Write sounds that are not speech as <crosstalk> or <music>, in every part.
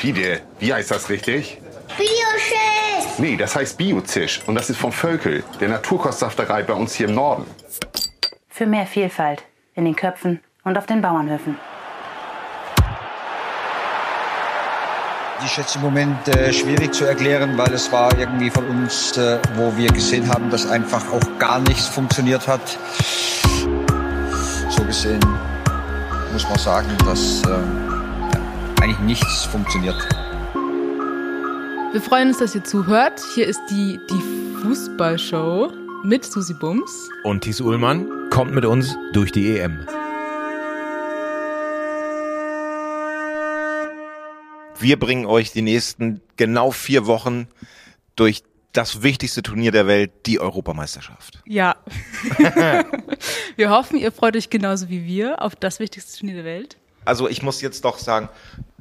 Fide, wie heißt das richtig? Bioschiss! Nee, das heißt Biozisch. Und das ist vom Völkel, der Naturkostsafterei bei uns hier im Norden. Für mehr Vielfalt in den Köpfen und auf den Bauernhöfen. Ich schätze im Moment äh, schwierig zu erklären, weil es war irgendwie von uns, äh, wo wir gesehen haben, dass einfach auch gar nichts funktioniert hat. So gesehen muss man sagen, dass äh, eigentlich nichts funktioniert. Wir freuen uns, dass ihr zuhört. Hier ist die, die Fußballshow mit Susi Bums. Und Thies Ullmann kommt mit uns durch die EM. Wir bringen euch die nächsten genau vier Wochen durch das wichtigste Turnier der Welt, die Europameisterschaft. Ja. <laughs> wir hoffen, ihr freut euch genauso wie wir auf das wichtigste Turnier der Welt. Also ich muss jetzt doch sagen,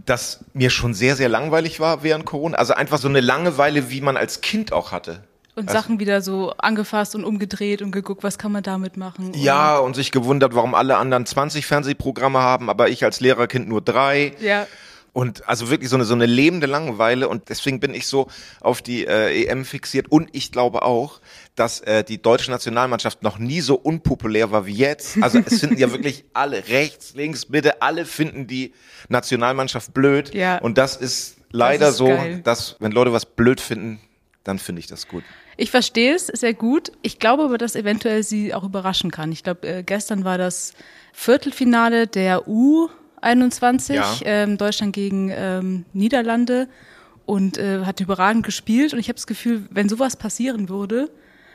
dass mir schon sehr, sehr langweilig war während Corona. Also einfach so eine Langeweile, wie man als Kind auch hatte. Und also, Sachen wieder so angefasst und umgedreht und geguckt, was kann man damit machen. Ja, und sich gewundert, warum alle anderen 20 Fernsehprogramme haben, aber ich als Lehrerkind nur drei. Ja. Und also wirklich so eine, so eine lebende Langeweile. Und deswegen bin ich so auf die äh, EM fixiert. Und ich glaube auch, dass äh, die deutsche Nationalmannschaft noch nie so unpopulär war wie jetzt. Also es finden ja <laughs> wirklich alle rechts, links, Mitte, alle finden die Nationalmannschaft blöd. Ja. Und das ist leider das ist so, geil. dass wenn Leute was blöd finden, dann finde ich das gut. Ich verstehe es sehr gut. Ich glaube aber, dass eventuell sie auch überraschen kann. Ich glaube, äh, gestern war das Viertelfinale der U 21, ja. ähm, Deutschland gegen ähm, Niederlande und äh, hat überragend gespielt. Und ich habe das Gefühl, wenn sowas passieren würde,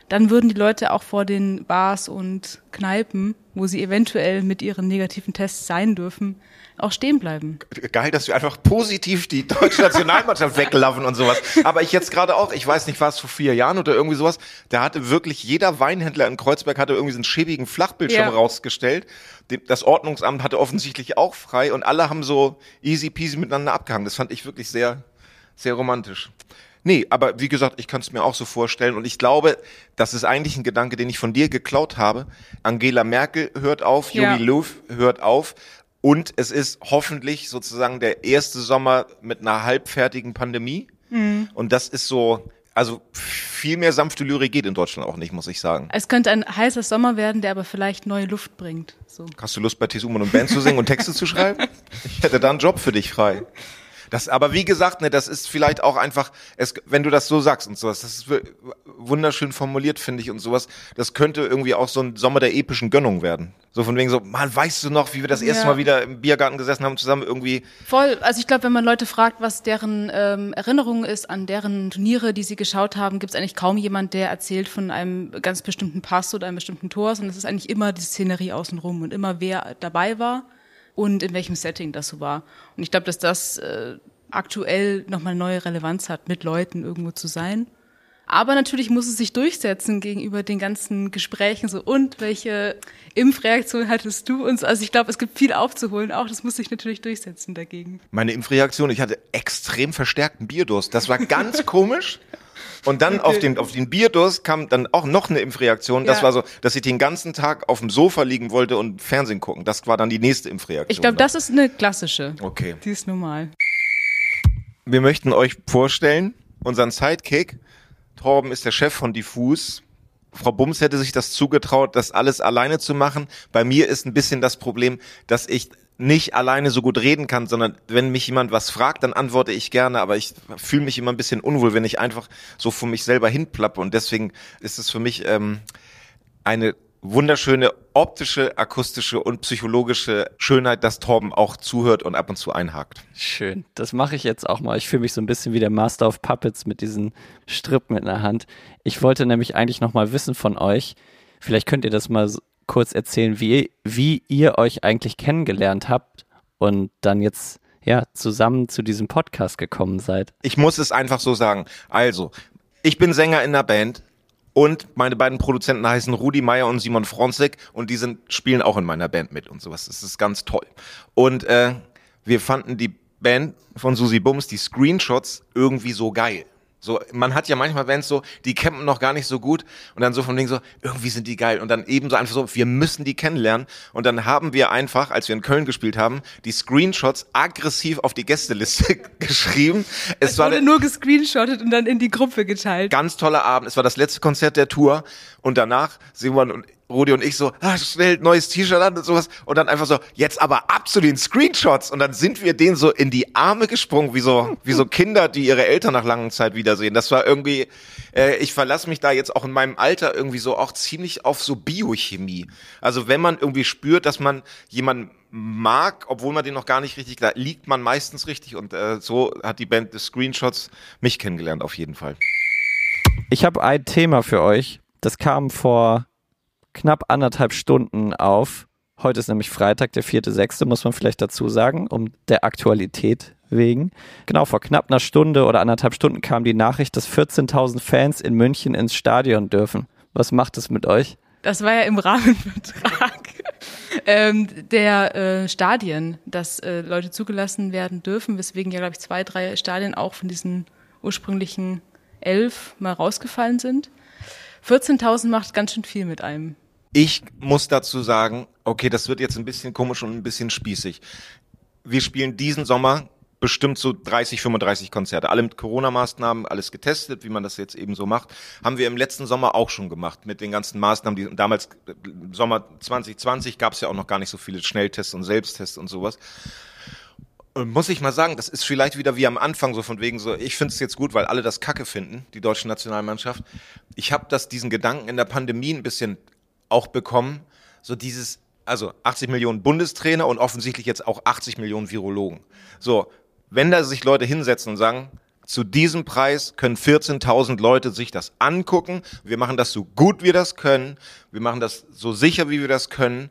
dann würden die Leute auch vor den Bars und Kneipen, wo sie eventuell mit ihren negativen Tests sein dürfen, auch stehen bleiben. Geil, dass wir einfach positiv die deutsche Nationalmannschaft <laughs> weglaven und sowas. Aber ich jetzt gerade auch, ich weiß nicht, war es vor vier Jahren oder irgendwie sowas, da hatte wirklich jeder Weinhändler in Kreuzberg hatte irgendwie so einen schäbigen Flachbildschirm ja. rausgestellt. Das Ordnungsamt hatte offensichtlich auch frei und alle haben so easy peasy miteinander abgehangen. Das fand ich wirklich sehr, sehr romantisch. Nee, aber wie gesagt, ich kann es mir auch so vorstellen und ich glaube, das ist eigentlich ein Gedanke, den ich von dir geklaut habe. Angela Merkel hört auf, Jogi ja. Löw hört auf und es ist hoffentlich sozusagen der erste Sommer mit einer halbfertigen Pandemie. Mhm. Und das ist so, also viel mehr sanfte Lyrik geht in Deutschland auch nicht, muss ich sagen. Es könnte ein heißer Sommer werden, der aber vielleicht neue Luft bringt. So. Hast du Lust, bei T-Suman und Band zu singen und Texte zu schreiben? <laughs> Ich hätte da einen Job für dich frei. Das, aber wie gesagt, ne, das ist vielleicht auch einfach, es, wenn du das so sagst und sowas, das ist wunderschön formuliert, finde ich und sowas. Das könnte irgendwie auch so ein Sommer der epischen Gönnung werden. So von wegen so, man, weißt du noch, wie wir das ja. erste Mal wieder im Biergarten gesessen haben, zusammen irgendwie. Voll. Also ich glaube, wenn man Leute fragt, was deren ähm, Erinnerung ist an deren Turniere, die sie geschaut haben, gibt es eigentlich kaum jemand, der erzählt von einem ganz bestimmten Pass oder einem bestimmten Tor, sondern es ist eigentlich immer die Szenerie außenrum und immer wer dabei war und in welchem Setting das so war. Und ich glaube, dass das äh, aktuell nochmal neue Relevanz hat, mit Leuten irgendwo zu sein. Aber natürlich muss es sich durchsetzen gegenüber den ganzen Gesprächen so und welche Impfreaktion hattest du uns? Also ich glaube, es gibt viel aufzuholen. Auch das muss sich natürlich durchsetzen dagegen. Meine Impfreaktion, ich hatte extrem verstärkten Bierdurst. Das war ganz <laughs> komisch. Und dann auf den, auf den Bierdurst kam dann auch noch eine Impfreaktion. Das ja. war so, dass ich den ganzen Tag auf dem Sofa liegen wollte und Fernsehen gucken. Das war dann die nächste Impfreaktion. Ich glaube, das ist eine klassische. Okay. Die ist normal. Wir möchten euch vorstellen, unseren Sidekick. Torben ist der Chef von Diffus. Frau Bums hätte sich das zugetraut, das alles alleine zu machen. Bei mir ist ein bisschen das Problem, dass ich nicht alleine so gut reden kann, sondern wenn mich jemand was fragt, dann antworte ich gerne, aber ich fühle mich immer ein bisschen unwohl, wenn ich einfach so von mich selber hinplappe und deswegen ist es für mich ähm, eine wunderschöne optische, akustische und psychologische Schönheit, dass Torben auch zuhört und ab und zu einhakt. Schön, das mache ich jetzt auch mal. Ich fühle mich so ein bisschen wie der Master of Puppets mit diesen Strippen in der Hand. Ich wollte nämlich eigentlich noch mal wissen von euch, vielleicht könnt ihr das mal kurz erzählen, wie, wie ihr euch eigentlich kennengelernt habt und dann jetzt ja zusammen zu diesem Podcast gekommen seid. Ich muss es einfach so sagen. Also, ich bin Sänger in einer Band und meine beiden Produzenten heißen Rudi Meier und Simon Fronzek und die sind, spielen auch in meiner Band mit und sowas. Das ist ganz toll. Und äh, wir fanden die Band von Susi Bums, die Screenshots, irgendwie so geil. So, man hat ja manchmal Bands so, die campen noch gar nicht so gut und dann so von Ding so, irgendwie sind die geil und dann eben so einfach so, wir müssen die kennenlernen und dann haben wir einfach, als wir in Köln gespielt haben, die Screenshots aggressiv auf die Gästeliste <laughs> geschrieben. Es, es wurde nur gescreenshottet und dann in die Gruppe geteilt. Ganz toller Abend. Es war das letzte Konzert der Tour und danach Simon und Rudi und ich so, ah, schnell neues T-Shirt an und sowas und dann einfach so, jetzt aber ab zu den Screenshots und dann sind wir denen so in die Arme gesprungen, wie so, wie so Kinder, die ihre Eltern nach langer Zeit wiedersehen. Das war irgendwie, äh, ich verlasse mich da jetzt auch in meinem Alter irgendwie so auch ziemlich auf so Biochemie. Also wenn man irgendwie spürt, dass man jemanden mag, obwohl man den noch gar nicht richtig, da liegt man meistens richtig und äh, so hat die Band des Screenshots mich kennengelernt auf jeden Fall. Ich habe ein Thema für euch. Das kam vor knapp anderthalb Stunden auf. Heute ist nämlich Freitag, der 4.6., muss man vielleicht dazu sagen, um der Aktualität wegen. Genau, vor knapp einer Stunde oder anderthalb Stunden kam die Nachricht, dass 14.000 Fans in München ins Stadion dürfen. Was macht es mit euch? Das war ja im Rahmenvertrag <laughs> ähm, der äh, Stadien, dass äh, Leute zugelassen werden dürfen, weswegen ja, glaube ich, zwei, drei Stadien auch von diesen ursprünglichen elf mal rausgefallen sind. 14.000 macht ganz schön viel mit einem. Ich muss dazu sagen, okay, das wird jetzt ein bisschen komisch und ein bisschen spießig. Wir spielen diesen Sommer bestimmt so 30, 35 Konzerte. Alle mit Corona-Maßnahmen, alles getestet, wie man das jetzt eben so macht. Haben wir im letzten Sommer auch schon gemacht mit den ganzen Maßnahmen. Die, damals, Sommer 2020, gab es ja auch noch gar nicht so viele Schnelltests und Selbsttests und sowas. Und muss ich mal sagen, das ist vielleicht wieder wie am Anfang so von wegen so, ich finde es jetzt gut, weil alle das Kacke finden, die deutsche Nationalmannschaft. Ich habe das diesen Gedanken in der Pandemie ein bisschen auch bekommen, so dieses, also 80 Millionen Bundestrainer und offensichtlich jetzt auch 80 Millionen Virologen. So, wenn da sich Leute hinsetzen und sagen, zu diesem Preis können 14.000 Leute sich das angucken. Wir machen das so gut wir das können. Wir machen das so sicher wie wir das können.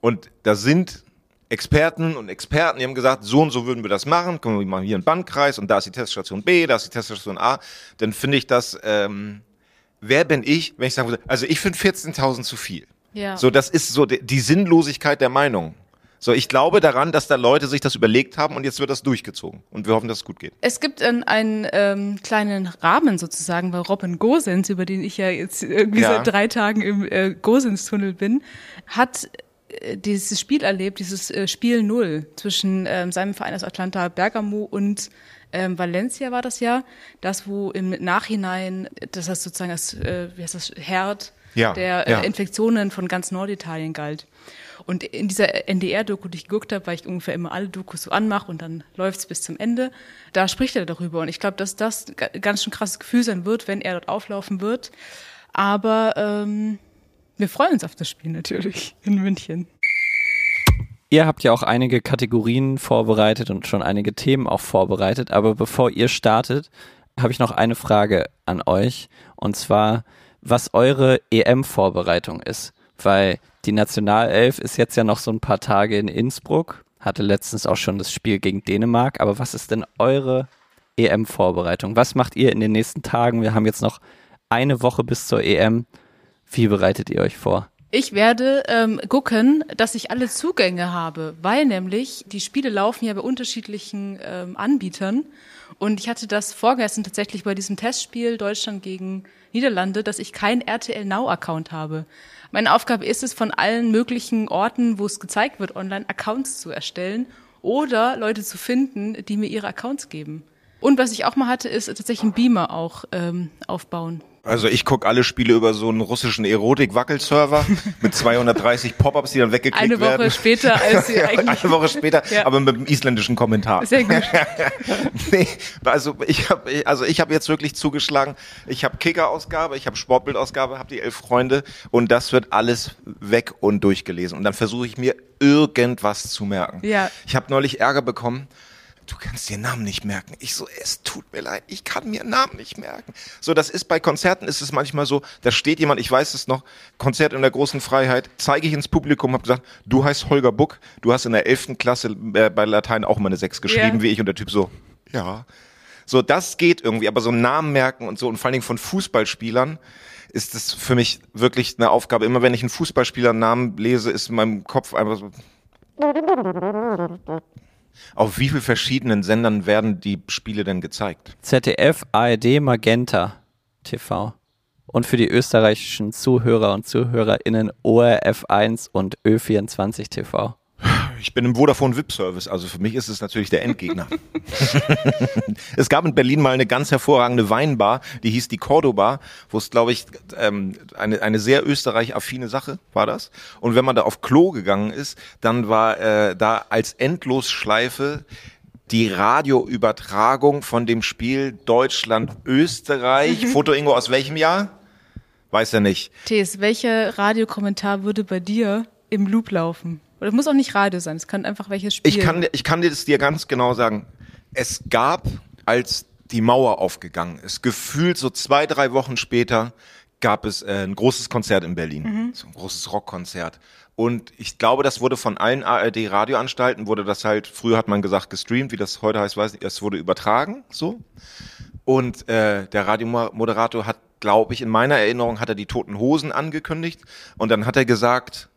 Und da sind Experten und Experten, die haben gesagt, so und so würden wir das machen. Können wir machen hier einen Bandkreis und da ist die Teststation B, da ist die Teststation A. Dann finde ich das ähm, wer bin ich, wenn ich sagen würde, also ich finde 14.000 zu viel. Ja. So, das ist so die, die Sinnlosigkeit der Meinung. So, ich glaube daran, dass da Leute sich das überlegt haben und jetzt wird das durchgezogen. Und wir hoffen, dass es gut geht. Es gibt einen, einen ähm, kleinen Rahmen sozusagen bei Robin Gosens, über den ich ja jetzt irgendwie ja. seit drei Tagen im äh, Gosens-Tunnel bin, hat äh, dieses Spiel erlebt, dieses äh, Spiel Null zwischen ähm, seinem Verein aus Atlanta Bergamo und ähm, Valencia war das ja, das wo im Nachhinein, das heißt sozusagen das, äh, wie heißt das, Herd ja, der äh, ja. Infektionen von ganz Norditalien galt. Und in dieser NDR-Doku, die ich geguckt habe, weil ich ungefähr immer alle Dokus so anmache und dann läuft's bis zum Ende, da spricht er darüber. Und ich glaube, dass das ganz schön krasses Gefühl sein wird, wenn er dort auflaufen wird. Aber ähm, wir freuen uns auf das Spiel natürlich in München. Ihr habt ja auch einige Kategorien vorbereitet und schon einige Themen auch vorbereitet, aber bevor ihr startet, habe ich noch eine Frage an euch und zwar, was eure EM-Vorbereitung ist, weil die Nationalelf ist jetzt ja noch so ein paar Tage in Innsbruck, hatte letztens auch schon das Spiel gegen Dänemark, aber was ist denn eure EM-Vorbereitung? Was macht ihr in den nächsten Tagen? Wir haben jetzt noch eine Woche bis zur EM. Wie bereitet ihr euch vor? Ich werde ähm, gucken, dass ich alle Zugänge habe, weil nämlich die Spiele laufen ja bei unterschiedlichen ähm, Anbietern. Und ich hatte das vorgestern tatsächlich bei diesem Testspiel Deutschland gegen Niederlande, dass ich keinen RTL Now-Account habe. Meine Aufgabe ist es, von allen möglichen Orten, wo es gezeigt wird, online Accounts zu erstellen oder Leute zu finden, die mir ihre Accounts geben. Und was ich auch mal hatte, ist tatsächlich einen Beamer auch ähm, aufbauen. Also ich gucke alle Spiele über so einen russischen Erotik-Wackelserver <laughs> mit 230 Pop-ups, die dann weggeklickt werden. Eine Woche werden. später als sie <laughs> eigentlich. Eine Woche später, ja. aber mit einem isländischen Kommentar. Sehr gut. <laughs> nee, also ich habe also ich habe jetzt wirklich zugeschlagen. Ich habe Kicker-Ausgabe, ich habe Sportbild-Ausgabe, habe die elf Freunde und das wird alles weg und durchgelesen. Und dann versuche ich mir irgendwas zu merken. Ja. Ich habe neulich Ärger bekommen du kannst dir Namen nicht merken. Ich so, es tut mir leid, ich kann mir Namen nicht merken. So, das ist bei Konzerten ist es manchmal so, da steht jemand, ich weiß es noch, Konzert in der großen Freiheit, zeige ich ins Publikum, habe gesagt, du heißt Holger Buck, du hast in der elften Klasse äh, bei Latein auch mal eine Sechs geschrieben, yeah. wie ich und der Typ so, ja. So, das geht irgendwie, aber so Namen merken und so und vor allen Dingen von Fußballspielern, ist das für mich wirklich eine Aufgabe. Immer wenn ich einen Fußballspieler Namen lese, ist in meinem Kopf einfach so Auf wie vielen verschiedenen Sendern werden die Spiele denn gezeigt? ZDF, ARD, Magenta TV. Und für die österreichischen Zuhörer und ZuhörerInnen ORF1 und Ö24 TV. Ich bin im Vodafone VIP-Service, also für mich ist es natürlich der Endgegner. <laughs> es gab in Berlin mal eine ganz hervorragende Weinbar, die hieß die Cordoba, wo es, glaube ich, ähm, eine, eine sehr österreich-affine Sache war das. Und wenn man da auf Klo gegangen ist, dann war äh, da als Endlosschleife die Radioübertragung von dem Spiel Deutschland-Österreich. Foto Ingo aus welchem Jahr? Weiß er nicht. Thes, welcher Radiokommentar würde bei dir im Loop laufen? Oder muss auch nicht Radio sein, es kann einfach welches Spiel. Ich kann, ich kann dir das dir ganz genau sagen. Es gab, als die Mauer aufgegangen ist, gefühlt so zwei, drei Wochen später gab es äh, ein großes Konzert in Berlin, mhm. so ein großes Rockkonzert. Und ich glaube, das wurde von allen ARD-Radioanstalten, wurde das halt, früher hat man gesagt gestreamt, wie das heute heißt, weiß ich, es wurde übertragen, so. Und äh, der Radiomoderator hat, glaube ich, in meiner Erinnerung hat er die Toten Hosen angekündigt und dann hat er gesagt,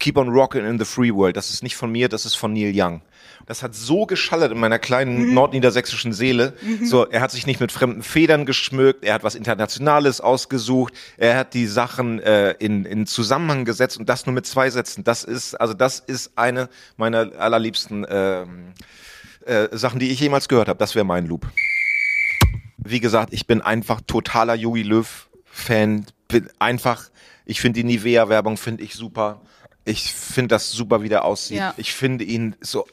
Keep on Rockin' in the Free World. Das ist nicht von mir, das ist von Neil Young. Das hat so geschallert in meiner kleinen mhm. nordniedersächsischen Seele. Mhm. So, er hat sich nicht mit fremden Federn geschmückt, er hat was Internationales ausgesucht, er hat die Sachen äh, in, in Zusammenhang gesetzt und das nur mit zwei Sätzen. Das ist, also das ist eine meiner allerliebsten äh, äh, Sachen, die ich jemals gehört habe. Das wäre mein Loop. Wie gesagt, ich bin einfach totaler Yogi Löw-Fan. Bin einfach, ich finde die Nivea-Werbung finde ich super. Ich finde das super, wie der aussieht. Ja. Ich finde ihn so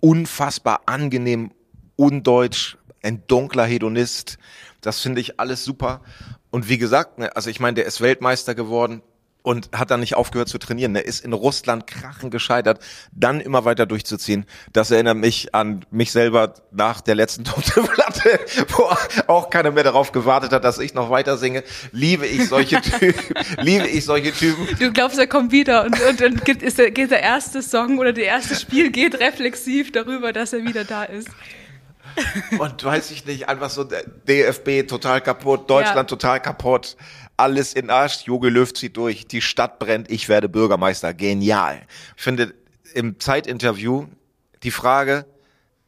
unfassbar angenehm, undeutsch, ein dunkler Hedonist. Das finde ich alles super. Und wie gesagt, ne, also ich meine, der ist Weltmeister geworden und hat dann nicht aufgehört zu trainieren. Er ist in Russland krachen gescheitert, dann immer weiter durchzuziehen. Das erinnert mich an mich selber nach der letzten <laughs> tote Platte, wo auch keiner mehr darauf gewartet hat, dass ich noch weiter singe. Liebe ich solche <laughs> Typen, liebe ich solche Typen. Du glaubst, er kommt wieder und, und dann geht, ist der, geht der erste Song oder der erste Spiel geht reflexiv darüber, dass er wieder da ist. Und weiß ich nicht, einfach so DFB total kaputt, Deutschland ja. total kaputt alles in Arsch, Jogi Löw zieht durch, die Stadt brennt, ich werde Bürgermeister. Genial. Ich finde im Zeitinterview die Frage,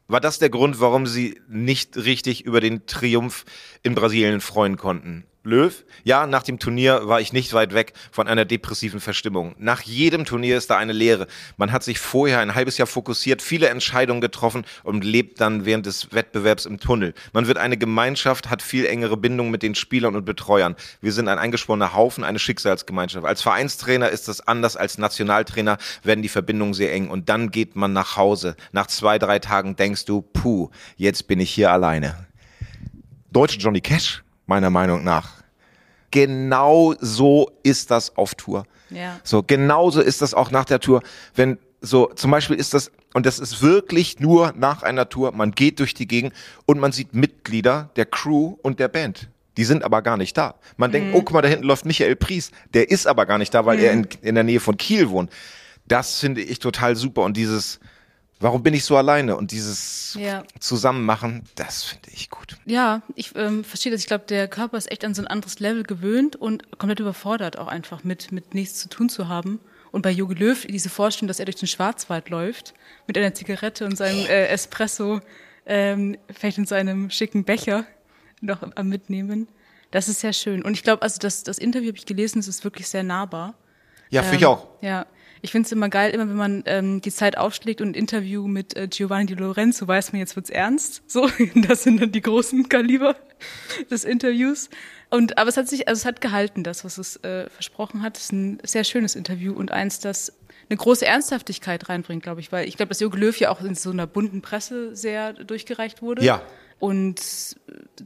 war das der Grund, warum sie nicht richtig über den Triumph in Brasilien freuen konnten? Löw, ja, nach dem Turnier war ich nicht weit weg von einer depressiven Verstimmung. Nach jedem Turnier ist da eine Lehre. Man hat sich vorher ein halbes Jahr fokussiert, viele Entscheidungen getroffen und lebt dann während des Wettbewerbs im Tunnel. Man wird eine Gemeinschaft, hat viel engere Bindung mit den Spielern und Betreuern. Wir sind ein eingeschworener Haufen, eine Schicksalsgemeinschaft. Als Vereinstrainer ist das anders als Nationaltrainer, werden die Verbindungen sehr eng und dann geht man nach Hause. Nach zwei, drei Tagen denkst du, puh, jetzt bin ich hier alleine. Deutsche Johnny Cash meiner Meinung nach. Genau so ist das auf Tour. Ja. So, genauso ist das auch nach der Tour. Wenn so, zum Beispiel ist das, und das ist wirklich nur nach einer Tour, man geht durch die Gegend und man sieht Mitglieder der Crew und der Band. Die sind aber gar nicht da. Man mhm. denkt, oh, guck mal, da hinten läuft Michael Pries. Der ist aber gar nicht da, weil mhm. er in, in der Nähe von Kiel wohnt. Das finde ich total super. Und dieses, warum bin ich so alleine? Und dieses ja. Zusammenmachen, das finde ich gut. Ja, ich ähm, verstehe das. Ich glaube, der Körper ist echt an so ein anderes Level gewöhnt und komplett überfordert auch einfach mit, mit nichts zu tun zu haben. Und bei Jogi Löw diese Vorstellung, dass er durch den Schwarzwald läuft mit einer Zigarette und seinem äh, Espresso, ähm, vielleicht in seinem schicken Becher noch am Mitnehmen. Das ist sehr schön. Und ich glaube, also das, das Interview habe ich gelesen, es ist wirklich sehr nahbar. Ja, finde ähm, ich auch. Ja, ich finde es immer geil, immer wenn man ähm, die Zeit aufschlägt und ein Interview mit äh, Giovanni Di Lorenzo, weiß man, jetzt wird's ernst. So, <laughs> das sind dann die großen Kaliber des Interviews. Und aber es hat sich, also es hat gehalten, das, was es äh, versprochen hat. Es ist ein sehr schönes Interview und eins, das eine große Ernsthaftigkeit reinbringt, glaube ich, weil ich glaube, dass Jogi Löw ja auch in so einer bunten Presse sehr durchgereicht wurde. Ja. Und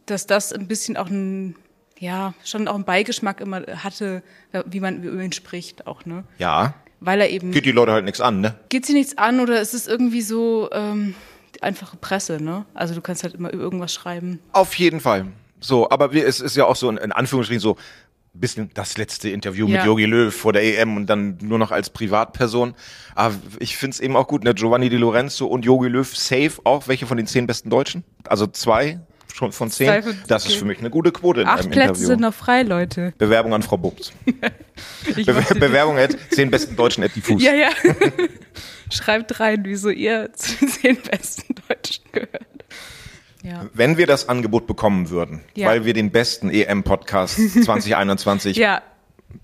dass das ein bisschen auch ein ja, schon auch einen Beigeschmack immer hatte, wie man über ihn spricht auch, ne? Ja weil er eben. Geht die Leute halt nichts an, ne? Geht sie nichts an oder ist es irgendwie so ähm, einfache Presse, ne? Also du kannst halt immer über irgendwas schreiben. Auf jeden Fall. So, aber wir, es ist ja auch so in, Anführungsstrichen so ein bisschen das letzte Interview ja. mit Yogi Löw vor der EM und dann nur noch als Privatperson. Aber ich finde es eben auch gut, ne? Giovanni Di Lorenzo und Yogi Löw safe auch welche von den zehn besten Deutschen. Also zwei schon von zehn. Das ist für mich eine gute Quote in Acht einem Plätze Interview. sind noch frei, Leute. Bewerbung an Frau Bubs. <laughs> Ich Be wusste- Bewerbung at zehn besten Deutschen at diffus. Ja, ja. <laughs> Schreibt rein, wieso ihr zu den <laughs> zehn besten Deutschen gehört. Ja. Wenn wir das Angebot bekommen würden, Ja. weil wir den besten EM-Podcast 2021 Ja,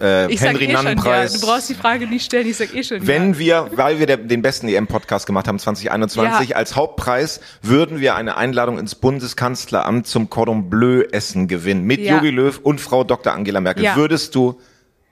äh, ich Henry eh schon, ja. Nannen-Preis. Du brauchst die Frage nicht stellen, ich sag eh schon. Wenn ja. wir, weil wir der, den besten EM-Podcast gemacht haben 2021, Ja. als Hauptpreis würden wir eine Einladung ins Bundeskanzleramt zum Cordon Bleu Essen gewinnen mit Ja. Jogi Löw und Frau Dr. Angela Merkel. Würdest du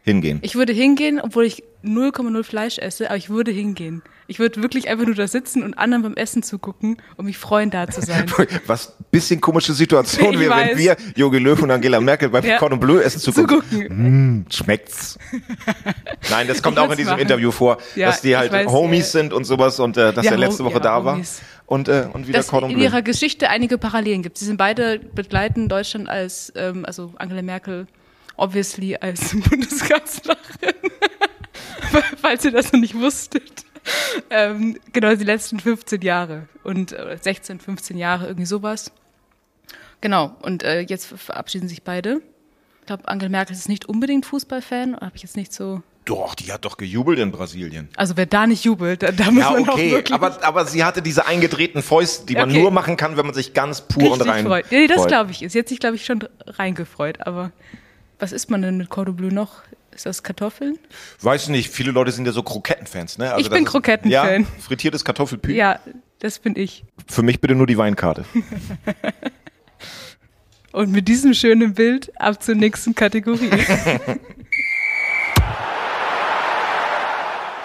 hingehen? Ich würde hingehen, obwohl ich 0,0 Fleisch esse, aber ich würde hingehen. Ich würde wirklich einfach nur da sitzen und anderen beim Essen zugucken und mich freuen, da zu sein. <laughs> Was bisschen komische Situation wäre, wenn wir Jogi Löw und Angela Merkel beim <laughs> Ja. Cordon Bleu Essen zugucken. Zugucken. Schmeckt's? <laughs> Nein, das kommt Ich auch in diesem machen. Interview vor, Ja, dass die halt weiß, Homies äh, sind und sowas und äh, dass Ja, er letzte Woche da war Homies. und äh, und wieder Dass Cordon in Bleu. ihrer Geschichte einige Parallelen gibt. Sie sind beide begleiten Deutschland als, ähm, also Angela Merkel obviously als Bundeskanzlerin, <laughs> falls ihr das noch nicht wusstet. Ähm, genau, die letzten 15 Jahre und äh, 16, 15 Jahre, irgendwie sowas. Genau, und äh, jetzt verabschieden sich beide. Ich glaube, Angela Merkel ist nicht unbedingt Fußballfan, habe ich jetzt nicht so. Doch, die hat doch gejubelt in Brasilien. Also wer da nicht jubelt, da, da muss Ja, man auch okay, wirklich aber, aber sie hatte diese eingedrehten Fäuste, die man Okay. nur machen kann, wenn man sich ganz pur und richtig rein freut. Nee, das glaube ich. Ist jetzt sich, glaube ich, schon reingefreut. Aber was isst man denn mit Cordon Bleu noch? Ist das Kartoffeln? Weiß nicht, viele Leute sind ja so Krokettenfans, ne? Ich das bin Krokettenfan. Ja, frittiertes Kartoffelpü. Ja, das bin ich. Für mich bitte nur die Weinkarte. <laughs> Und mit diesem schönen Bild ab zur nächsten Kategorie. <laughs>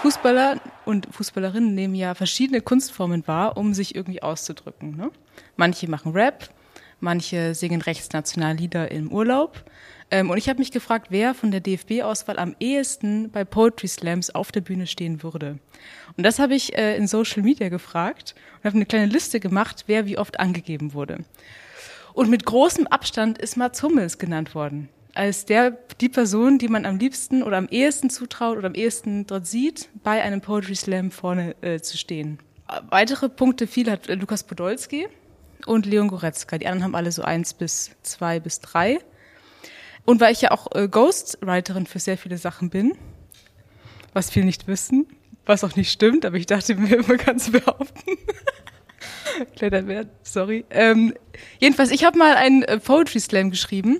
Fußballer und Fußballerinnen nehmen ja verschiedene Kunstformen wahr, um sich irgendwie auszudrücken. Ne? Manche machen Rap, manche singen rechtsnationale Lieder im Urlaub. Ähm, und ich habe mich gefragt, wer von der DFB-Auswahl am ehesten bei Poetry Slams auf der Bühne stehen würde. Und das habe ich äh, in Social Media gefragt und habe eine kleine Liste gemacht, wer wie oft angegeben wurde. Und mit großem Abstand ist Mats Hummels genannt worden. Als der, die Person, die man am liebsten oder am ehesten zutraut oder am ehesten dort sieht, bei einem Poetry Slam vorne äh, zu stehen. Weitere Punkte viel hat äh, Lukas Podolski und Leon Goretzka. Die anderen haben alle so eins bis zwei bis drei. Und weil ich ja auch äh, Ghostwriterin für sehr viele Sachen bin, was viele nicht wissen, was auch nicht stimmt, aber ich dachte mir, man kann es behaupten. <laughs> Kleiner Wert, sorry. Ähm, jedenfalls, ich habe mal einen äh, Poetry Slam geschrieben,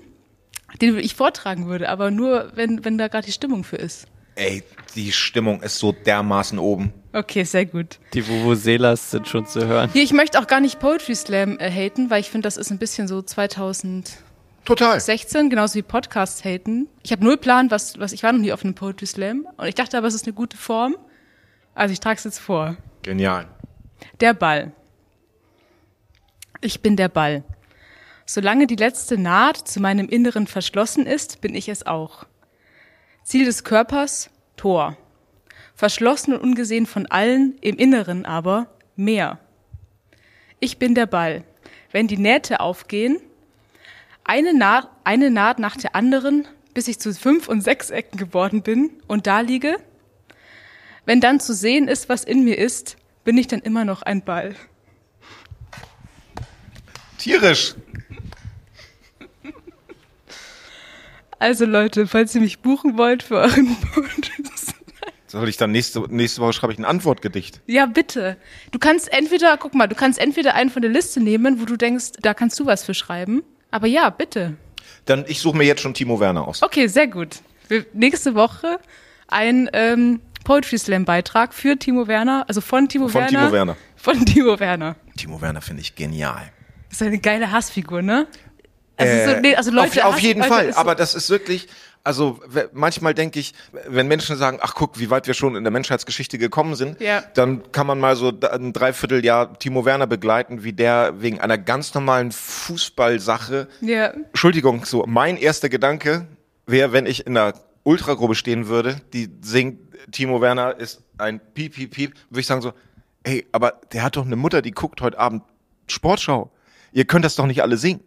den ich vortragen würde, aber nur, wenn, wenn da gerade die Stimmung für ist. Ey, die Stimmung ist so dermaßen oben. Okay, sehr gut. Die Vuvuzelas sind schon zu hören. Hier, ich möchte auch gar nicht Poetry Slam äh, haten, weil ich finde, das ist ein bisschen so 2016, Total. genauso wie Podcasts haten. Ich habe null Plan, was, was, ich war noch nie auf einem Poetry Slam und ich dachte aber, es ist eine gute Form. Also ich trage es jetzt vor. Genial. Der Ball. Ich bin der Ball. Solange die letzte Naht zu meinem Inneren verschlossen ist, bin ich es auch. Ziel des Körpers, Tor. Verschlossen und ungesehen von allen, im Inneren aber mehr. Ich bin der Ball. Wenn die Nähte aufgehen, eine Naht, eine Naht nach der anderen, bis ich zu fünf und sechs Ecken geworden bin und da liege, wenn dann zu sehen ist, was in mir ist, bin ich dann immer noch ein Ball. Tierisch. Also Leute, falls ihr mich buchen wollt für euren Podcast. Soll ich dann nächste, nächste Woche schreibe ich ein Antwortgedicht? Ja, bitte. Du kannst entweder, guck mal, du kannst entweder einen von der Liste nehmen, wo du denkst, da kannst du was für schreiben. Aber ja, bitte. Dann ich suche mir jetzt schon Timo Werner aus. Okay, sehr gut. Wir, nächste Woche ein ähm, Poetry Slam Beitrag für Timo Werner, also von Timo Von Werner. Timo Werner. Von Timo Werner. Timo Werner finde ich genial. Das ist eine geile Hassfigur, ne? Also, Äh, so, nee, also Leute, auf, auf jeden also Fall. Aber das ist wirklich, also manchmal denke ich, wenn Menschen sagen, ach guck, wie weit wir schon in der Menschheitsgeschichte gekommen sind, Ja. dann kann man mal so ein Dreivierteljahr Timo Werner begleiten, wie der wegen einer ganz normalen Fußballsache, ja. Entschuldigung, so mein erster Gedanke wäre, wenn ich in einer Ultragruppe stehen würde, die singt, Timo Werner ist ein Piep, Piep, Piep, würde ich sagen so, ey, aber der hat doch eine Mutter, die guckt heute Abend Sportschau. Ihr könnt das doch nicht alle singen.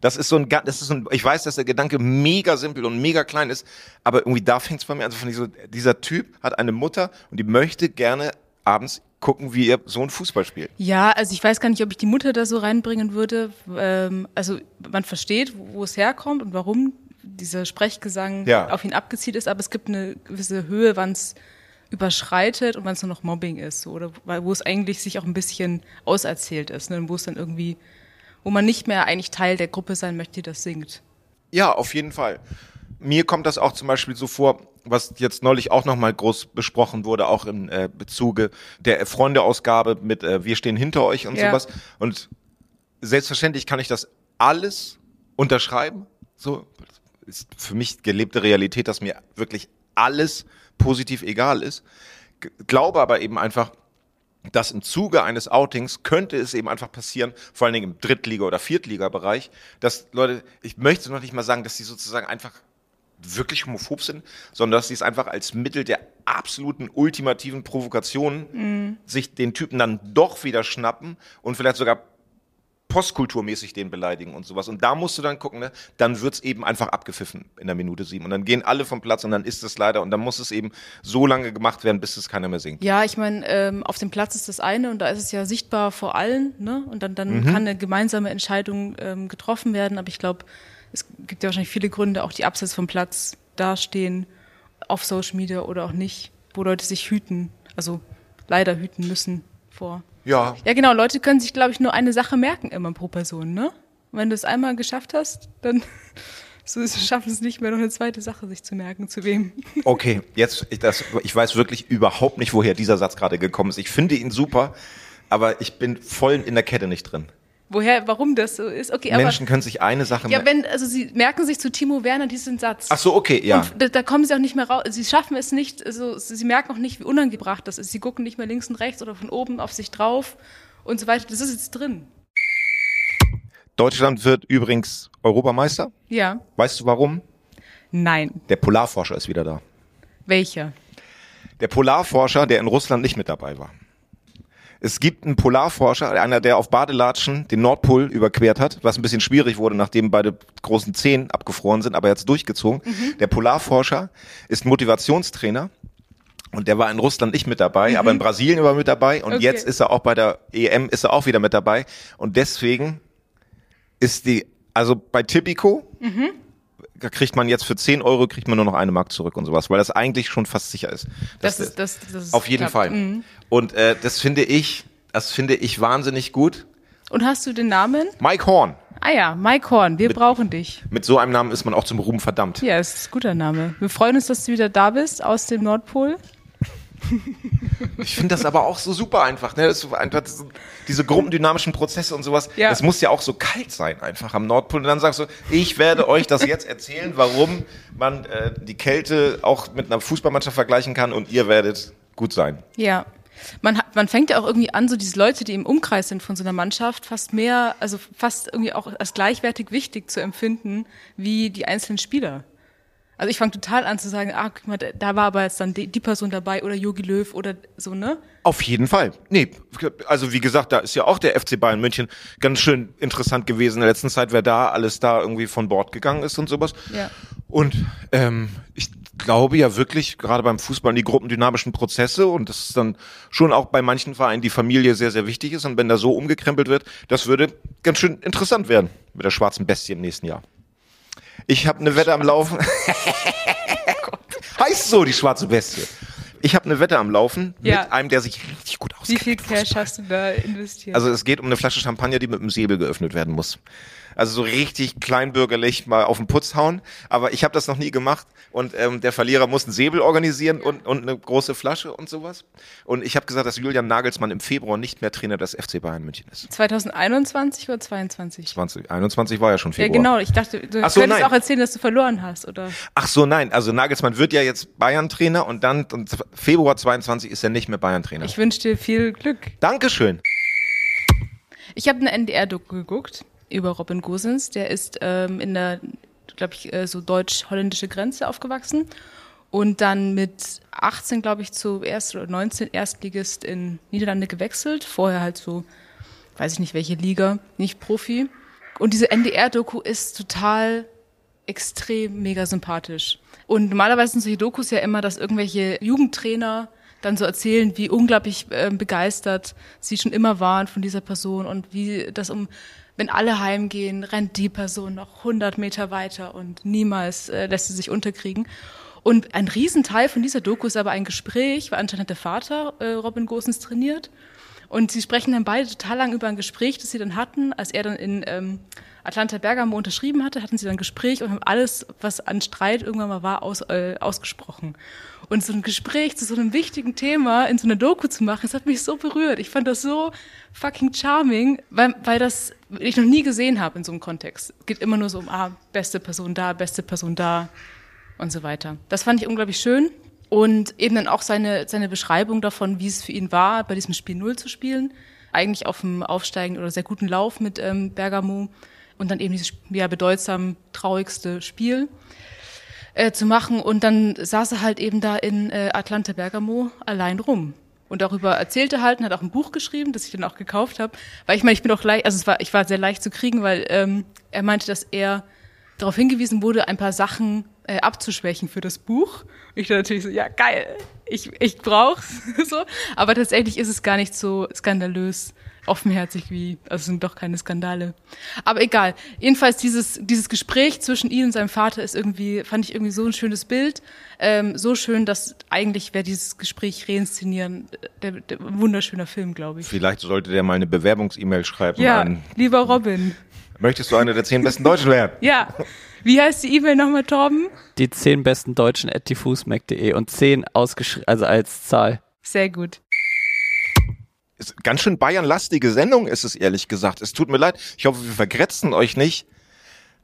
Das ist so ein, das ist so ein, ich weiß, dass der Gedanke mega simpel und mega klein ist, aber irgendwie da fängt es bei mir an. Also so, dieser Typ hat eine Mutter und die möchte gerne abends gucken, wie ihr Sohn Fußball spielt. Ja, also ich weiß gar nicht, ob ich die Mutter da so reinbringen würde. Ähm, also man versteht, wo es herkommt und warum dieser Sprechgesang Ja. auf ihn abgezielt ist, aber es gibt eine gewisse Höhe, wann es überschreitet und wann es nur noch Mobbing ist, so, oder wo es eigentlich sich auch ein bisschen auserzählt ist, ne? und wo es dann irgendwie, wo man nicht mehr eigentlich Teil der Gruppe sein möchte, die das singt. Ja, auf jeden Fall. Mir kommt das auch zum Beispiel so vor, was jetzt neulich auch nochmal groß besprochen wurde, auch im äh, Bezuge der Freunde-Ausgabe mit äh, Wir stehen hinter euch und Ja. sowas. Und selbstverständlich kann ich das alles unterschreiben. So ist für mich gelebte Realität, dass mir wirklich alles positiv egal ist. G glaube aber eben einfach, dass im Zuge eines Outings könnte es eben einfach passieren, vor allen Dingen im Drittliga- oder Viertliga-Bereich, dass Leute, ich möchte noch nicht mal sagen, dass sie sozusagen einfach wirklich homophob sind, sondern dass sie es einfach als Mittel der absoluten ultimativen Provokation sich den Typen dann doch wieder schnappen und vielleicht sogar postkulturmäßig den beleidigen und sowas. Und da musst du dann gucken, ne? dann wird's eben einfach abgepfiffen in der Minute sieben. Und dann gehen alle vom Platz und dann ist es leider und dann muss es eben so lange gemacht werden, bis es keiner mehr singt. Ja, ich meine, ähm, auf dem Platz ist das eine und da ist es ja sichtbar vor allen, ne? Und dann, dann kann eine gemeinsame Entscheidung ähm, getroffen werden. Aber ich glaube, es gibt ja wahrscheinlich viele Gründe, auch die abseits vom Platz dastehen, auf Social Media oder auch nicht, wo Leute sich hüten, also leider hüten müssen vor. Ja, Ja, genau, Leute können sich, glaube ich, nur eine Sache merken immer pro Person, ne? Und wenn du es einmal geschafft hast, dann <laughs> so schaffen es nicht mehr, noch eine zweite Sache sich zu merken, zu wem. <laughs> Okay, jetzt, ich, das, ich weiß wirklich überhaupt nicht, woher dieser Satz gerade gekommen ist. Ich finde ihn super, aber ich bin voll in der Kette nicht drin. Woher, warum das so ist? Okay, aber. Menschen können sich eine Sache Ja, merken. wenn, also sie merken sich zu Timo Werner diesen Satz. Ach so, okay, ja. Und da, da kommen sie auch nicht mehr raus. Sie schaffen es nicht, also sie merken auch nicht, wie unangebracht das ist. Sie gucken nicht mehr links und rechts oder von oben auf sich drauf und so weiter. Das ist jetzt drin. Deutschland wird übrigens Europameister. Ja. Weißt du warum? Nein. Der Polarforscher ist wieder da. Welcher? Der Polarforscher, der in Russland nicht mit dabei war. Es gibt einen Polarforscher, einer, der auf Badelatschen den Nordpol überquert hat, was ein bisschen schwierig wurde, nachdem beide großen Zehen abgefroren sind, aber jetzt durchgezogen. Der Polarforscher ist Motivationstrainer und der war in Russland nicht mit dabei, aber in Brasilien war er mit dabei und Okay. jetzt ist er auch bei der EM ist er auch wieder mit dabei und deswegen ist die, also bei Tipico da kriegt man jetzt für 10 Euro kriegt man nur noch eine Mark zurück und sowas, weil das eigentlich schon fast sicher ist. Das ist, das, das ist auf jeden klappt. Fall. Mhm. Und äh, das finde ich, das finde ich wahnsinnig gut. Und hast du den Namen? Mike Horn. Ah ja, Mike Horn, wir brauchen dich. Mit so einem Namen ist man auch zum Ruhm verdammt. Ja, ist ein guter Name. Wir freuen uns, dass du wieder da bist aus dem Nordpol. Ich finde das aber auch so super einfach. Ne? Das so einfach so, diese gruppendynamischen Prozesse und sowas. Ja. Es muss ja auch so kalt sein einfach am Nordpol. Und dann sagst du, ich werde euch das jetzt erzählen, warum man äh, die Kälte auch mit einer Fußballmannschaft vergleichen kann und ihr werdet gut sein. Ja. Man, hat, man fängt ja auch irgendwie an, so diese Leute, die im Umkreis sind von so einer Mannschaft, fast mehr, also fast irgendwie auch als gleichwertig wichtig zu empfinden, wie die einzelnen Spieler. Also ich fange total an zu sagen, ah, guck mal, da- war aber jetzt dann die, die Person dabei oder Jogi Löw oder so, ne? Auf jeden Fall. Nee, also wie gesagt, da ist ja auch der FC Bayern München ganz schön interessant gewesen in der letzten Zeit, wer da alles da irgendwie von Bord gegangen ist und sowas. Ja. Und ähm, ich glaube ja wirklich, gerade beim Fußball, die gruppendynamischen Prozesse und das ist dann schon auch bei manchen Vereinen die Familie sehr, sehr wichtig ist. Und wenn da so umgekrempelt wird, das würde ganz schön interessant werden mit der schwarzen Bestie im nächsten Jahr. Ich habe eine Wette am Laufen. <laughs> heißt so, die schwarze Bestie. Ich habe eine Wette am Laufen Ja. mit einem, der sich richtig gut Wie auskennt. viel mit Fußball. Cash hast du da investiert? Also es geht um eine Flasche Champagner, die mit einem Säbel geöffnet werden muss. Also so richtig kleinbürgerlich mal auf den Putz hauen. Aber ich habe das noch nie gemacht. Und ähm, der Verlierer muss einen Säbel organisieren und, und eine große Flasche und sowas. Und ich habe gesagt, dass Julian Nagelsmann im Februar nicht mehr Trainer des FC Bayern München ist. 2021 oder 22? 2021 war ja schon Ja, Februar. genau. Ich dachte, du Ach so, könntest nein. auch erzählen, dass du verloren hast, oder? Ach so, nein. Also Nagelsmann wird ja jetzt Bayern-Trainer und dann und Februar 22 ist er nicht mehr Bayern-Trainer. Ich wünsche dir viel Glück. Dankeschön. Ich habe eine NDR-Doku geguckt über Robin Gosens. Der ist ähm, in der, glaube ich, äh, so deutsch-holländische Grenze aufgewachsen und dann mit 18, glaube ich, zu Erst- oder 19 Erstligist in Niederlande gewechselt. Vorher halt so, weiß ich nicht welche Liga, nicht Profi. Und diese NDR-Doku ist total extrem mega sympathisch. Und normalerweise sind solche Dokus ja immer, dass irgendwelche Jugendtrainer dann so erzählen, wie unglaublich äh, begeistert sie schon immer waren von dieser Person und wie das um, wenn alle heimgehen, rennt die Person noch 100 Meter weiter und niemals äh, lässt sie sich unterkriegen. Und ein Riesenteil von dieser Doku ist aber ein Gespräch, weil anscheinend hat der Vater äh, Robin Gosens trainiert. Und sie sprechen dann beide total lang über ein Gespräch, das sie dann hatten, als er dann in ähm, Atlanta Bergamo unterschrieben hatte, hatten sie dann ein Gespräch und haben alles, was an Streit irgendwann mal war, aus, äh, ausgesprochen. Und so ein Gespräch zu so einem wichtigen Thema in so einer Doku zu machen, das hat mich so berührt. Ich fand das so fucking charming, weil, weil das ich noch nie gesehen habe in so einem Kontext. Es geht immer nur so um, ah, beste Person da, beste Person da und so weiter. Das fand ich unglaublich schön. Und eben dann auch seine, seine Beschreibung davon, wie es für ihn war, bei diesem Spiel Null zu spielen. Eigentlich auf dem aufsteigenden oder sehr guten Lauf mit ähm, Bergamo und dann eben dieses ja, bedeutsam traurigste Spiel äh, zu machen. Und dann saß er halt eben da in äh, Atlanta Bergamo allein rum. Und darüber erzählte halt und hat auch ein Buch geschrieben, das ich dann auch gekauft habe. Weil ich meine, ich bin auch leicht, also es war, ich war sehr leicht zu kriegen, weil ähm, er meinte, dass er darauf hingewiesen wurde, ein paar Sachen äh, abzuschwächen für das Buch. Ich dachte natürlich so, ja geil, ich, ich brauch's <laughs> so. Aber tatsächlich ist es gar nicht so skandalös offenherzig wie, also es sind doch keine Skandale. Aber egal. Jedenfalls dieses, dieses Gespräch zwischen ihm und seinem Vater ist irgendwie, fand ich irgendwie so ein schönes Bild. Ähm, so schön, dass eigentlich wäre dieses Gespräch reinszenieren, der, der wunderschöner Film, glaube ich. Vielleicht sollte der mal eine Bewerbungs-E-Mail schreiben. Ja, an, lieber Robin. möchtest du einer der zehn besten Deutschen werden? Ja. Wie heißt die E-Mail nochmal, Torben? Die zehn besten Deutschen at diffusmac.de und zehn ausgeschrieben, also als Zahl. Sehr gut. Ist ganz schön Bayern-lastige Sendung ist es ehrlich gesagt. Es tut mir leid. Ich hoffe, wir vergrätzen euch nicht.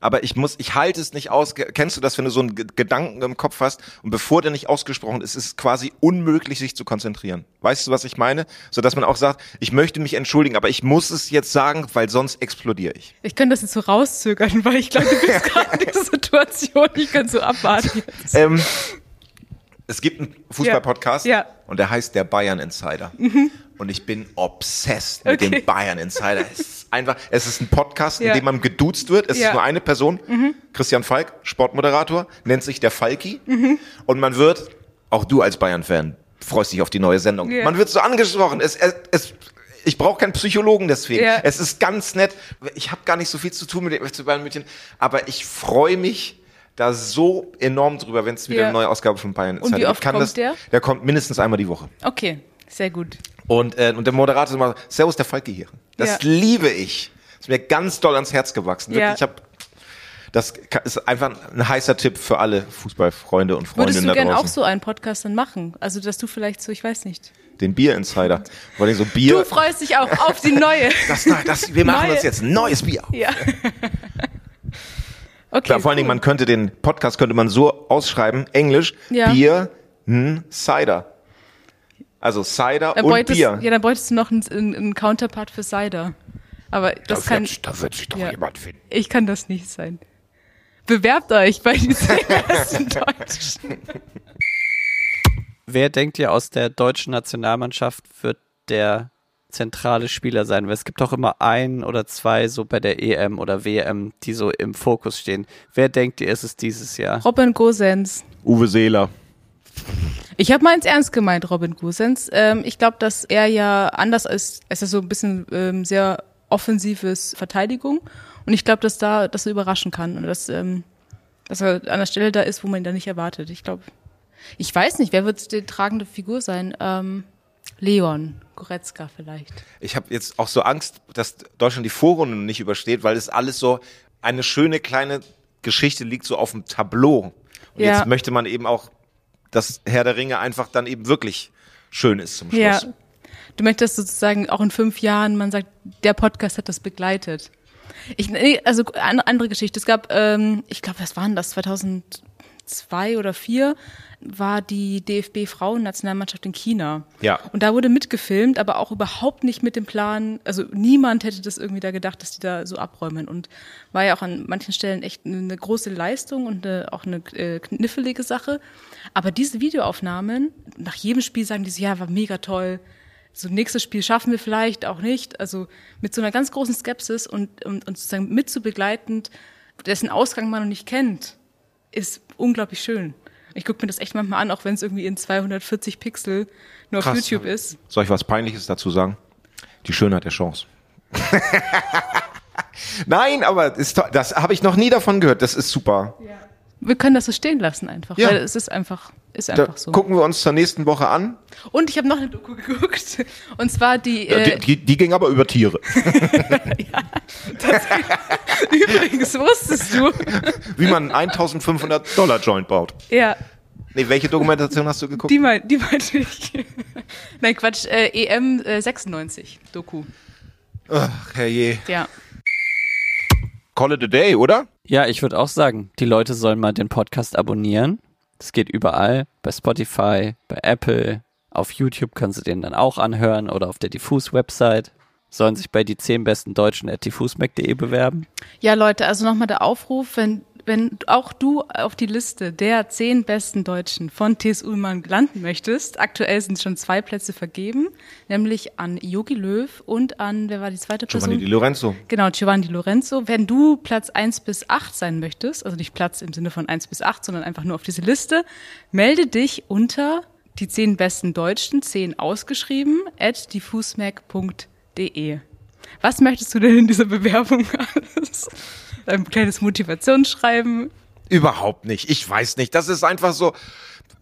Aber ich muss, ich halte es nicht aus. Kennst du das, wenn du so einen G- Gedanken im Kopf hast und bevor der nicht ausgesprochen ist, ist es quasi unmöglich, sich zu konzentrieren. Weißt du, was ich meine? So dass man auch sagt, ich möchte mich entschuldigen, aber ich muss es jetzt sagen, weil sonst explodiere ich. Ich kann das jetzt so rauszögern, weil ich glaube, du bist <laughs> gerade in dieser Situation. Ich kann so abwarten. Ähm, es gibt einen Fußball-Podcast Ja. Mhm. Ja. und der heißt der Bayern Insider. Und ich bin obsessed mit Okay. dem Bayern Insider. Es ist einfach, es ist ein Podcast, in Ja. dem man geduzt wird. Es Ja. Mhm. ist nur eine Person, Christian Falk, Sportmoderator, nennt sich der Falki. Und man wird, auch du als Bayern-Fan, freust dich auf die neue Sendung. Ja. Man wird so angesprochen. Es, es, es, ich brauche keinen Psychologen deswegen. Es ist ganz nett. Ich habe gar nicht so viel zu tun mit dem FC Bayern München, aber ich freue mich da so enorm drüber, wenn es wieder eine neue Ausgabe von Bayern Und wie oft kommt das, der? Der kommt mindestens einmal die Woche. Okay, sehr gut. Und, äh, und der Moderator ist immer, Servus, der Falke hier. Das Ja. liebe ich. Ist mir ganz doll ans Herz gewachsen. Wirklich, Ja. ich hab, das ist einfach ein heißer Tipp für alle Fußballfreunde und Würdest Freundinnen du da gern draußen. auch so einen Podcast dann machen? Also, dass du vielleicht so, ich weiß nicht. Den Bier-Insider. Vor allem so Bier. Du freust dich auch auf die neue. <laughs> das, das, wir machen Neue. uns jetzt ein neues Bier. Ja. <laughs> Okay. Klar, vor allen Dingen, man könnte den Podcast könnte man so ausschreiben, Englisch, Ja. Bier, n, Cider. Also Cider Dann und Bier. ja, dann bräuchtest du noch einen, einen, Counterpart für Cider. Aber das kann, da wird sich doch Ja. jemand finden. ich kann das nicht sein. Bewerbt euch bei diesen <laughs> ersten Deutschen. Wer denkt ihr aus der deutschen Nationalmannschaft wird der zentrale Spieler sein? Weil es gibt doch immer ein oder zwei so bei der EM oder WM, die so im Fokus stehen. Wer denkt ihr, ist es dieses Jahr? Robin Gosens. Uwe Seeler. Ich habe meins ernst gemeint, Robin Gosens. Ähm, ich glaube, dass er ja anders als, es ist so ein bisschen ähm, sehr offensives Verteidigung. Und ich glaube, dass da, dass er überraschen kann und dass, ähm, dass er an der Stelle da ist, wo man ihn da nicht erwartet. Ich glaube, ich weiß nicht, wer wird die tragende Figur sein? Ähm, Leon Goretzka vielleicht. Ich habe jetzt auch so Angst, dass Deutschland die Vorrunde nicht übersteht, weil es alles so eine schöne kleine Geschichte liegt so auf dem Tableau. Und Ja. jetzt möchte man eben auch, dass Herr der Ringe einfach dann eben wirklich schön ist zum Schluss. Ja. Du möchtest sozusagen auch in fünf Jahren, man sagt, der Podcast hat das begleitet. Ich, also eine andere Geschichte. Es gab, ähm, ich glaube, was waren das? 2002 oder 2004 war die DFB-Frauen-Nationalmannschaft in China. Ja. Und da wurde mitgefilmt, aber auch überhaupt nicht mit dem Plan, also niemand hätte das irgendwie da gedacht, dass die da so abräumen. Und war ja auch an manchen Stellen echt eine große Leistung und eine, auch eine äh, knifflige Sache. Aber diese Videoaufnahmen, nach jedem Spiel sagen die so, ja, war mega toll. So nächstes Spiel schaffen wir vielleicht auch nicht. Also mit so einer ganz großen Skepsis und, und, und sozusagen mitzubegleitend, dessen Ausgang man noch nicht kennt, ist unglaublich schön. Ich gucke mir das echt manchmal an, auch wenn es irgendwie in 240 Pixel nur auf Krass. YouTube ist. Soll ich was Peinliches dazu sagen? Die Schönheit der Chance. <laughs> Nein, aber ist, das habe ich noch nie davon gehört. Das ist super. Wir können das so stehen lassen einfach, Ja. weil es ist einfach, ist Da einfach so. gucken wir uns zur nächsten Woche an. Und ich habe noch eine Doku geguckt. Und zwar die, Äh, die, die, die ging aber über Tiere. <laughs> <laughs> übrigens wusstest du, Wie man einen 1500 Dollar Joint baut. ja, Nee, welche Dokumentation hast du geguckt? die, mein, die meinte ich. <laughs> Nein, Quatsch, äh, EM äh, 96 Doku. Ach, herrje. Ja. Call it a day, oder? Ja, ich würde auch sagen, die Leute sollen mal den Podcast abonnieren. Das geht überall, bei Spotify, bei Apple, auf YouTube können sie den dann auch anhören oder auf der Diffus-Website. Sollen sich bei die 10 besten Deutschen at diffusmac.de bewerben. Ja, Leute, also nochmal der Aufruf, wenn, wenn auch du auf die Liste der zehn besten Deutschen von T.S. Ullmann landen möchtest, aktuell sind schon zwei Plätze vergeben, nämlich an Yogi Löw und an, wer war die zweite Person? Giovanni Di Lorenzo. Genau, Giovanni Lorenzo. Wenn du Platz 1 bis 8 sein möchtest, also nicht Platz im Sinne von 1 bis 8, sondern einfach nur auf diese Liste, melde dich unter die 10 besten Deutschen, 10 ausgeschrieben, at diffusmac.de. Was möchtest du denn in dieser Bewerbung alles? Ein kleines Motivationsschreiben. Überhaupt nicht. Ich weiß nicht. Das ist einfach so,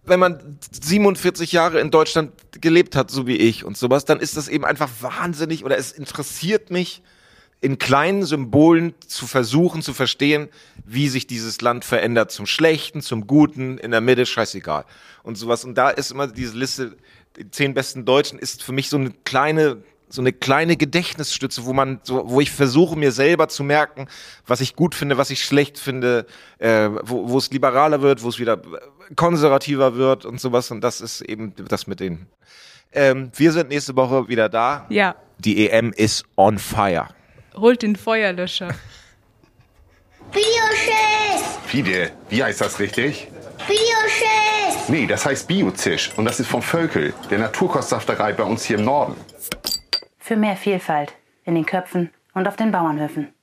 wenn man 47 Jahre in Deutschland gelebt hat, so wie ich und sowas, dann ist das eben einfach wahnsinnig oder es interessiert mich, in kleinen Symbolen zu versuchen zu verstehen, wie sich dieses Land verändert zum Schlechten, zum Guten, in der Mitte, scheißegal. Und sowas. Und da ist immer diese Liste, die zehn besten Deutschen, ist für mich so eine kleine, so eine kleine Gedächtnisstütze, wo man, so, wo ich versuche, mir selber zu merken, was ich gut finde, was ich schlecht finde, äh, wo, wo es liberaler wird, wo es wieder konservativer wird und sowas. Und das ist eben das mit denen. Ähm, wir sind nächste Woche wieder da. Ja, Die EM ist on fire. holt den Feuerlöscher. <laughs> Bioschiss! Fide, wie heißt das richtig? Bioschiss! Nee, das heißt Biozisch. Und das ist vom Völkel, der Naturkostsafterei bei uns hier im Norden. Für mehr Vielfalt in den Köpfen und auf den Bauernhöfen.